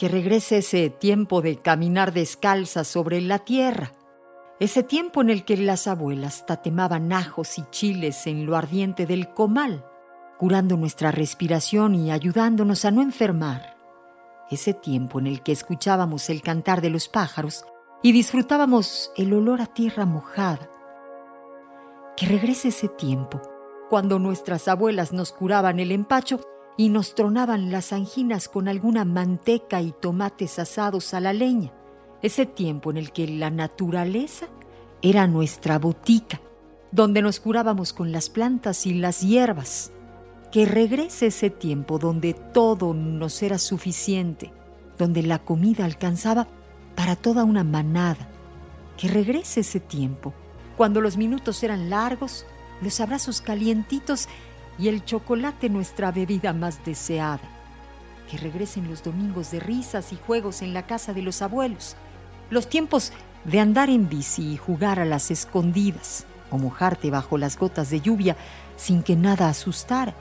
Que regrese ese tiempo de caminar descalza sobre la tierra, ese tiempo en el que las abuelas tatemaban ajos y chiles en lo ardiente del comal, curando nuestra respiración y ayudándonos a no enfermar. Ese tiempo en el que escuchábamos el cantar de los pájaros y disfrutábamos el olor a tierra mojada. Que regrese ese tiempo, cuando nuestras abuelas nos curaban el empacho y nos tronaban las anginas con alguna manteca y tomates asados a la leña ese tiempo en el que la naturaleza era nuestra botica, donde nos curábamos con las plantas y las hierbas. Que regrese ese tiempo donde todo nos era suficiente, donde la comida alcanzaba para toda una manada. Que regrese ese tiempo, cuando los minutos eran largos, los abrazos calientitos y el chocolate nuestra bebida más deseada. Que regresen los domingos de risas y juegos en la casa de los abuelos, los tiempos de andar en bici y jugar a las escondidas o mojarte bajo las gotas de lluvia sin que nada asustara.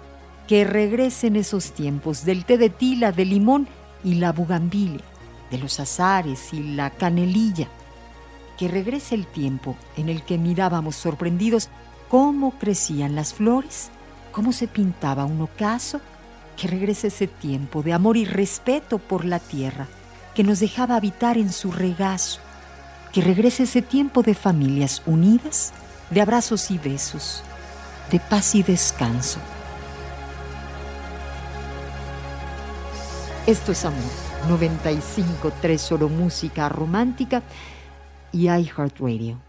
Que regresen esos tiempos del té de tila, de limón y la bugambilia, de los azares y la canelilla. Que regrese el tiempo en el que mirábamos sorprendidos cómo crecían las flores, cómo se pintaba un ocaso. Que regrese ese tiempo de amor y respeto por la tierra que nos dejaba habitar en su regazo, que regrese ese tiempo de familias unidas, de abrazos y besos, de paz y descanso. Esto es Amor 95.3 Solo Música Romántica y iHeartRadio.